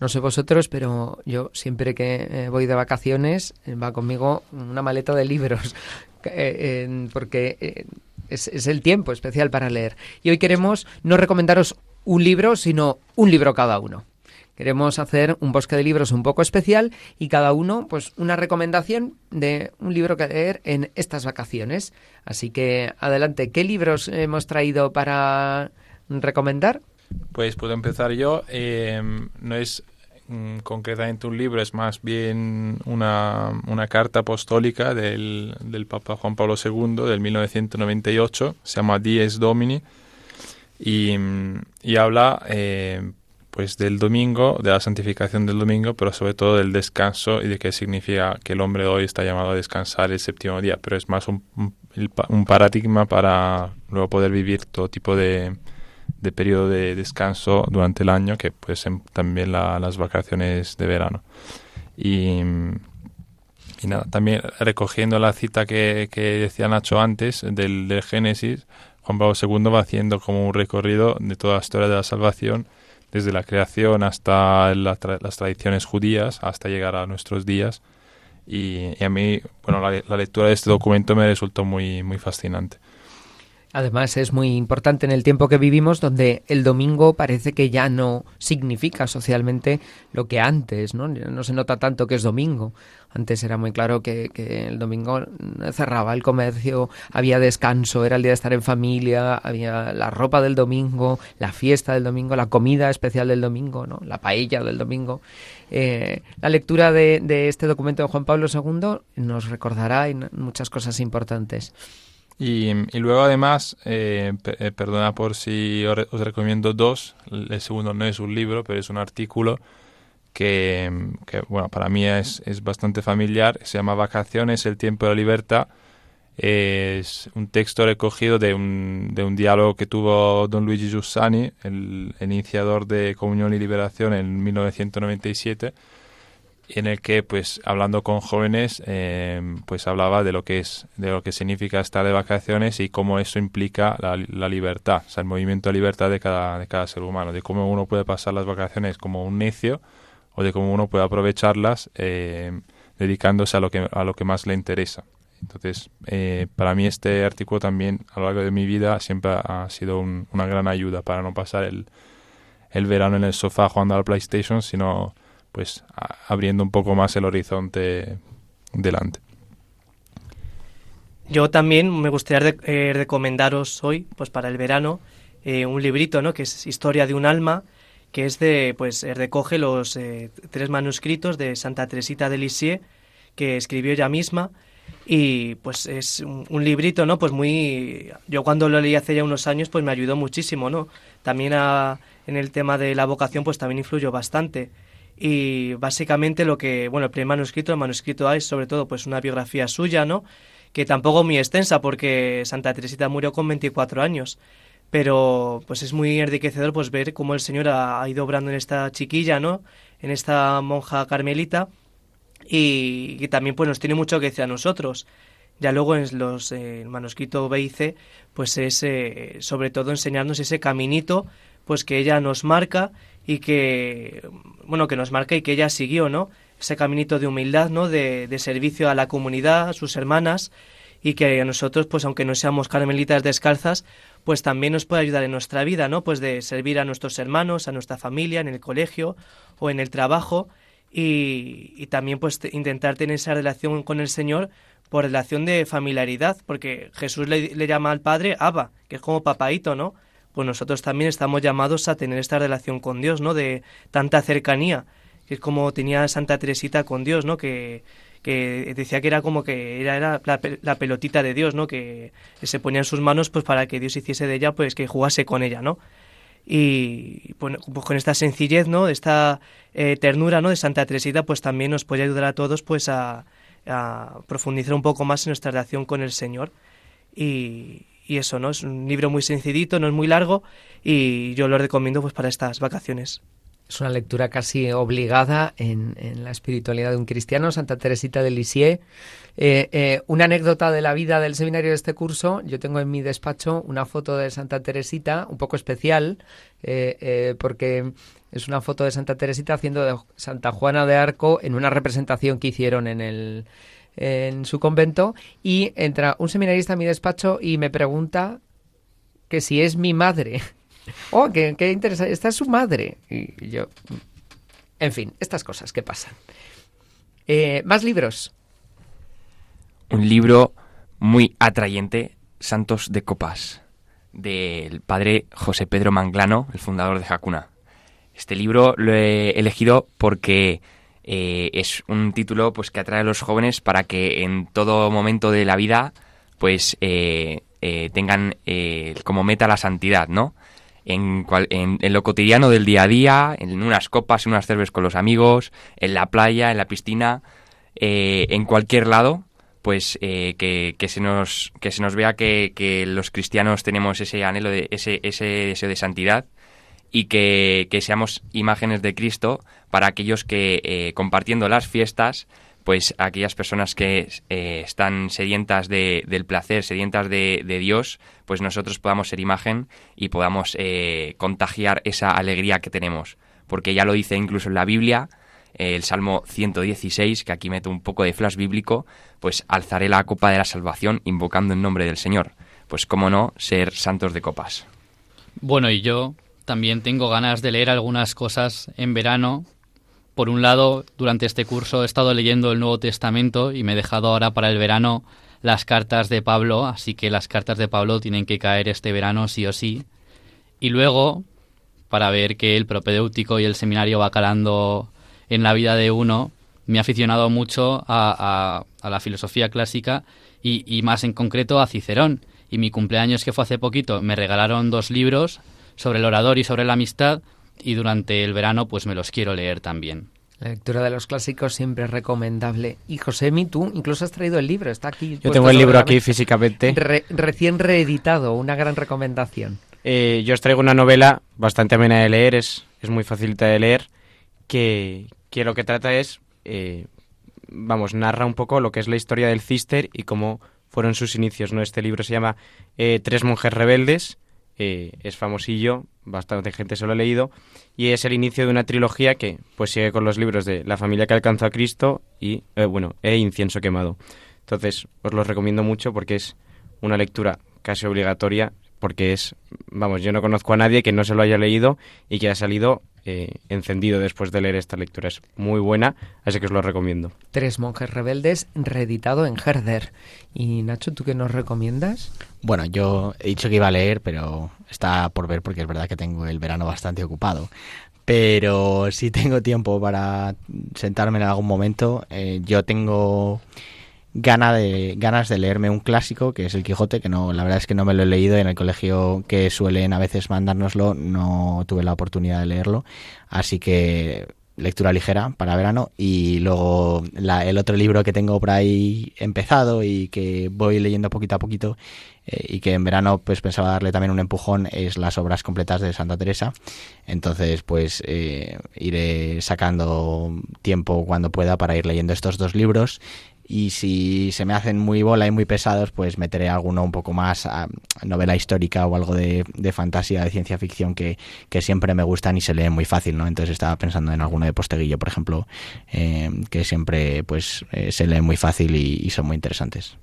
No sé vosotros, pero yo siempre que eh, voy de vacaciones eh, va conmigo una maleta de libros, eh, porque es el tiempo especial para leer. Y hoy queremos no recomendaros un libro, sino un libro cada uno. Queremos hacer un bosque de libros un poco especial y cada uno, pues, una recomendación de un libro que leer en estas vacaciones. Así que, adelante, ¿qué libros hemos traído para recomendar? Pues puedo empezar yo. Eh, no es mm, concretamente un libro, es más bien una, una carta apostólica del, del Papa Juan Pablo II del 1998. Se llama Dies Domini y, mm, y habla eh, pues del domingo, de la santificación del domingo, pero sobre todo del descanso y de qué significa que el hombre hoy está llamado a descansar el séptimo día. Pero es más un, un- paradigma para luego poder vivir todo tipo de, de periodo de descanso durante el año, que puede ser también la- las vacaciones de verano. Y, y nada, también recogiendo la cita que, que decía Nacho antes del, del Génesis, Juan Pablo II va haciendo como un recorrido de toda la historia de la salvación, desde la creación hasta las tradiciones judías, hasta llegar a nuestros días. Y, a mí, bueno, la, la lectura de este documento me resultó muy, muy fascinante. Además es muy importante en el tiempo que vivimos donde el domingo parece que ya no significa socialmente lo que antes, ¿no? No se nota tanto que es domingo. Antes era muy claro que, el domingo cerraba el comercio, había descanso, era el día de estar en familia, había la ropa del domingo, la fiesta del domingo, la comida especial del domingo, ¿no? La paella del domingo. Eh, la lectura de, este documento de Juan Pablo II nos recordará muchas cosas importantes. Y, y luego además, eh, eh, perdona por si os recomiendo dos, el segundo no es un libro, pero es un artículo que, bueno, para mí es, es bastante familiar, se llama Vacaciones, el tiempo de la libertad, es un texto recogido de un, de un diálogo que tuvo don Luigi Giussani, el, el iniciador de Comunión y Liberación en 1997, en el que pues hablando con jóvenes eh, pues hablaba de lo que es de lo que significa estar de vacaciones y cómo eso implica la, la libertad o sea el movimiento de libertad de cada de cada ser humano de cómo uno puede pasar las vacaciones como un necio o de cómo uno puede aprovecharlas eh, dedicándose a lo que a lo que más le interesa entonces eh, para mí este artículo también a lo largo de mi vida siempre ha sido un- una gran ayuda para no pasar el el verano en el sofá jugando a la PlayStation sino pues abriendo un poco más el horizonte delante. Yo también me gustaría eh, recomendaros hoy, pues para el verano, eh, un librito, ¿no? Que es Historia de un alma, que es de, pues eh, recoge los eh, tres manuscritos de Santa Teresita de Lisieux, que escribió ella misma, y pues es un, librito, ¿no? Pues muy... Yo cuando lo leí hace ya unos años, pues me ayudó muchísimo, ¿no? También en el tema de la vocación, pues también influyó bastante. Y básicamente lo que, bueno, el primer manuscrito, el manuscrito A es sobre todo pues una biografía suya, ¿no? Que tampoco muy extensa porque Santa Teresita murió con 24 años. Pero pues es muy enriquecedor pues ver cómo el Señor ha, ido obrando en esta chiquilla, ¿no? En esta monja carmelita y, y también pues nos tiene mucho que decir a nosotros. Ya luego en los eh, el manuscrito B y C, pues es eh, sobre todo enseñarnos ese caminito pues que ella nos marca y que bueno que nos marca y que ella siguió, ¿no? Ese caminito de humildad, ¿no? De, de servicio a la comunidad, a sus hermanas y que a nosotros, pues aunque no seamos carmelitas descalzas, pues también nos puede ayudar en nuestra vida, ¿no? Pues de servir a nuestros hermanos, a nuestra familia, en el colegio o en el trabajo y, también pues te- intentar tener esa relación con el Señor por relación de familiaridad, porque Jesús le, le llama al Padre Abba, que es como papaito, ¿no? Pues nosotros también estamos llamados a tener esta relación con Dios, ¿no? De tanta cercanía, que es como tenía Santa Teresita con Dios, ¿no? Que, que decía que era como que era, era la, la pelotita de Dios, ¿no? Que se ponía en sus manos pues para que Dios hiciese de ella, pues que jugase con ella, ¿no? Y pues con esta sencillez, ¿no? Esta eh, ternura, ¿no? De Santa Teresita, pues también nos puede ayudar a todos, pues a, a profundizar un poco más en nuestra relación con el Señor. Y, y eso, ¿no? Es un libro muy sencillito, no es muy largo y yo lo recomiendo pues para estas vacaciones. Es una lectura casi obligada en, la espiritualidad de un cristiano, Santa Teresita de Lisieux. Eh, eh, una anécdota de la vida del seminario de este curso, yo tengo en mi despacho una foto de Santa Teresita, un poco especial, eh, porque es una foto de Santa Teresita haciendo de Santa Juana de Arco en una representación que hicieron en el en su convento y entra un seminarista a mi despacho y me pregunta que si es mi madre. Oh, qué, qué interesante. Esta es su madre. Y yo. En fin, estas cosas que pasan. Eh, Más libros. Un libro muy atrayente, Santos de Copas, del padre José Pedro Manglano, el fundador de Hakuna. Este libro lo he elegido porque eh, es un título pues que atrae a los jóvenes para que en todo momento de la vida pues eh, tengan como meta la santidad, ¿no? En, cual- en, en lo cotidiano del día a día, en unas copas, en unas cervezas con los amigos, en la playa, en la piscina, eh, en cualquier lado, pues eh, que, que se nos que se nos vea que, que los cristianos tenemos ese anhelo de ese ese deseo de santidad y que, que seamos imágenes de Cristo para aquellos que eh, compartiendo las fiestas pues aquellas personas que eh, están sedientas de- del placer, sedientas de, de Dios, pues nosotros podamos ser imagen y podamos eh, contagiar esa alegría que tenemos. Porque ya lo dice incluso en la Biblia, eh, el Salmo 116, que aquí meto un poco de flash bíblico, pues alzaré la copa de la salvación invocando el nombre del Señor. Pues cómo no, ser santos de copas. Bueno, y yo también tengo ganas de leer algunas cosas en verano. Por un lado, durante este curso he estado leyendo el Nuevo Testamento y me he dejado ahora para el verano las cartas de Pablo, así que las cartas de Pablo tienen que caer este verano sí o sí. Y luego, para ver que el propedéutico y el seminario va calando en la vida de uno, me he aficionado mucho a, a- a la filosofía clásica y, y más en concreto a Cicerón. Y mi cumpleaños, que fue hace poquito, me regalaron dos libros sobre el orador y sobre la amistad y durante el verano pues me los quiero leer también. La lectura de los clásicos siempre es recomendable. Y Josemi, tú incluso has traído el libro, está aquí. Yo tengo el libro aquí físicamente. Re- recién reeditado, una gran recomendación. Eh, yo os traigo una novela bastante amena de leer, es, es muy facilita de leer, que, que lo que trata es, eh, vamos, narra un poco lo que es la historia del Cister y cómo fueron sus inicios. ¿no? Este libro se llama eh, Tres monjes rebeldes, eh, es famosillo, bastante gente se lo ha leído, y es el inicio de una trilogía que pues sigue con los libros de La familia que alcanzó a Cristo y, eh, bueno, e Incienso quemado. Entonces, os los recomiendo mucho porque es una lectura casi obligatoria porque es, vamos, yo no conozco a nadie que no se lo haya leído y que haya salido eh, encendido después de leer esta lectura. Es muy buena, así que os lo recomiendo. Tres monjes rebeldes, reeditado en Herder. Y Nacho, ¿tú qué nos recomiendas? Bueno, yo he dicho que iba a leer, pero está por ver porque es verdad que tengo el verano bastante ocupado. Pero si tengo tiempo para sentarme en algún momento, eh, yo tengo gana de, ganas de leerme un clásico que es El Quijote, que no, la verdad es que no me lo he leído en el colegio que suelen a veces mandárnoslo, no tuve la oportunidad de leerlo, así que lectura ligera para verano. Y luego la- el otro libro que tengo por ahí empezado y que voy leyendo poquito a poquito eh, y que en verano pues pensaba darle también un empujón es las obras completas de Santa Teresa. Entonces pues eh, iré sacando tiempo cuando pueda para ir leyendo estos dos libros y si se me hacen muy bola y muy pesados, pues meteré alguno un poco más a novela histórica o algo de, de fantasía, de ciencia ficción que, que siempre me gustan y se leen muy fácil, ¿no? Entonces estaba pensando en alguno de Posteguillo, por ejemplo, eh, que siempre pues eh, se leen muy fácil y, y son muy interesantes.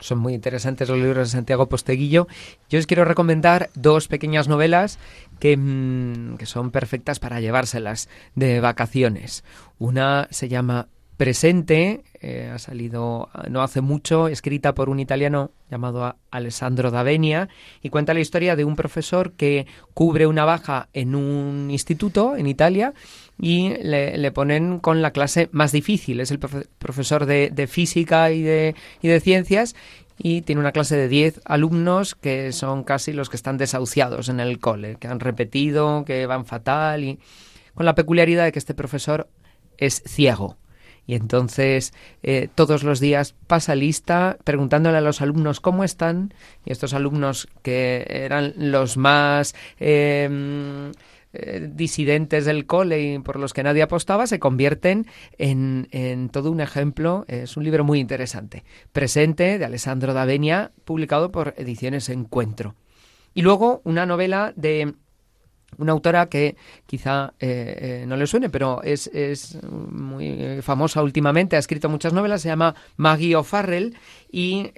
Son muy interesantes los libros de Santiago Posteguillo. Yo os quiero recomendar dos pequeñas novelas que, mm, que son perfectas para llevárselas de vacaciones. Una se llama presente, eh, ha salido no hace mucho, escrita por un italiano llamado Alessandro Davenia, y cuenta la historia de un profesor que cubre una baja en un instituto en Italia y le, ponen con la clase más difícil. Es el profe- profesor de, de física y de, y de ciencias y tiene una clase de 10 alumnos que son casi los que están desahuciados en el cole, que han repetido, que van fatal y con la peculiaridad de que este profesor es ciego. Y entonces eh, todos los días pasa lista preguntándole a los alumnos cómo están. Y estos alumnos que eran los más mm, eh, disidentes del cole y por los que nadie apostaba se convierten en, en todo un ejemplo. Es un libro muy interesante. Presente de Alessandro Davenia, publicado por Ediciones Encuentro. Y luego una novela de una autora que quizá eh, eh, no le suene, pero es, es muy eh, famosa últimamente, ha escrito muchas novelas, se llama Maggie O'Farrell y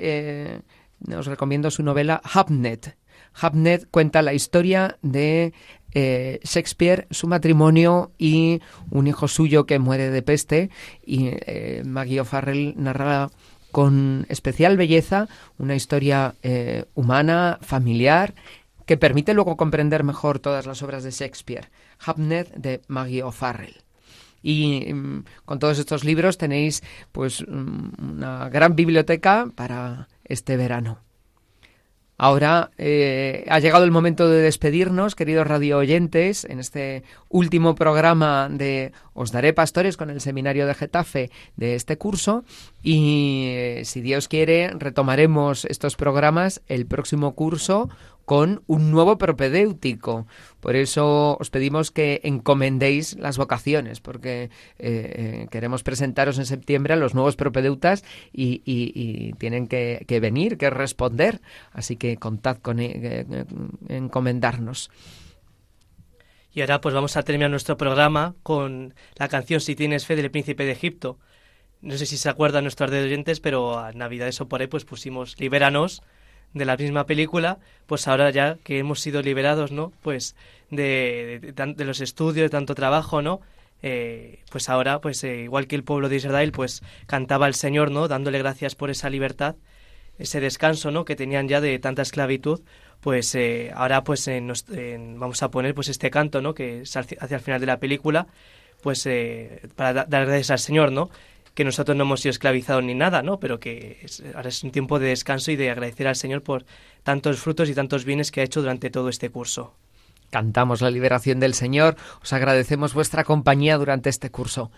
os recomiendo su novela Hamnet. Hamnet cuenta la historia de Shakespeare, su matrimonio y un hijo suyo que muere de peste y Maggie O'Farrell narra con especial belleza una historia humana, familiar, que permite luego comprender mejor todas las obras de Shakespeare. Hamnet de Maggie O'Farrell. Y mm, con todos estos libros tenéis pues mm, una gran biblioteca para este verano. Ahora eh, ha llegado el momento de despedirnos, queridos radio oyentes, en este último programa de Os Daré Pastores con el Seminario de Getafe de este curso. Y eh, si Dios quiere, retomaremos estos programas el próximo curso con un nuevo propedéutico. Por eso os pedimos que encomendéis las vocaciones, porque eh, eh, queremos presentaros en septiembre a los nuevos propedeutas y, tienen que, que venir, que responder. Así que contad con eh, eh, encomendarnos. Y ahora pues vamos a terminar nuestro programa con la canción Si tienes fe del príncipe de Egipto. No sé si se acuerdan nuestros oyentes, pero a Navidades o por ahí pues pusimos Libéranos de la misma película, pues ahora ya que hemos sido liberados, ¿no? Pues de, de, de los estudios, de tanto trabajo, ¿no? Eh, pues ahora, pues eh, igual que el pueblo de Israel, pues cantaba al Señor, ¿no? Dándole gracias por esa libertad, ese descanso, ¿no? Que tenían ya de tanta esclavitud, pues eh, ahora pues nos- vamos a poner pues este canto, ¿no? Que es hacia el final de la película, pues eh, para da- dar gracias al Señor, ¿no? Que nosotros no hemos sido esclavizados ni nada, ¿no? Pero que es- ahora es un tiempo de descanso y de agradecer al Señor por tantos frutos y tantos bienes que ha hecho durante todo este curso. Cantamos la liberación del Señor. Os agradecemos vuestra compañía durante este curso.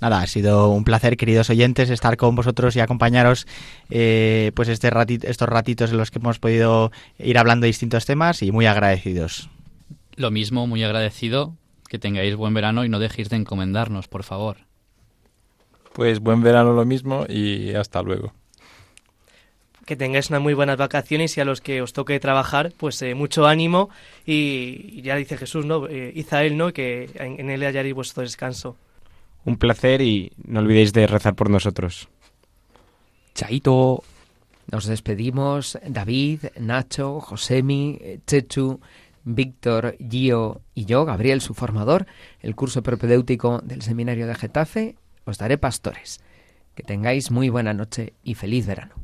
Nada, ha sido un placer, queridos oyentes, estar con vosotros y acompañaros eh, pues este rati- estos ratitos en los que hemos podido ir hablando de distintos temas y muy agradecidos. Lo mismo, muy agradecido, que tengáis buen verano y no dejéis de encomendarnos, por favor. Pues buen verano lo mismo y hasta luego. que tengáis unas muy buenas vacaciones y a los que os toque trabajar, pues eh, mucho ánimo y, y ya dice Jesús, ¿no? Eh, él, ¿no? Que en, en él hallaréis vuestro descanso. Un placer y no olvidéis de rezar por nosotros. Chaito. Nos despedimos David, Nacho, Josemi, Chechu, Víctor, Gio y yo, Gabriel, su formador, el curso propedéutico del Seminario de Getafe. Os daré pastores. Que tengáis muy buena noche y feliz verano.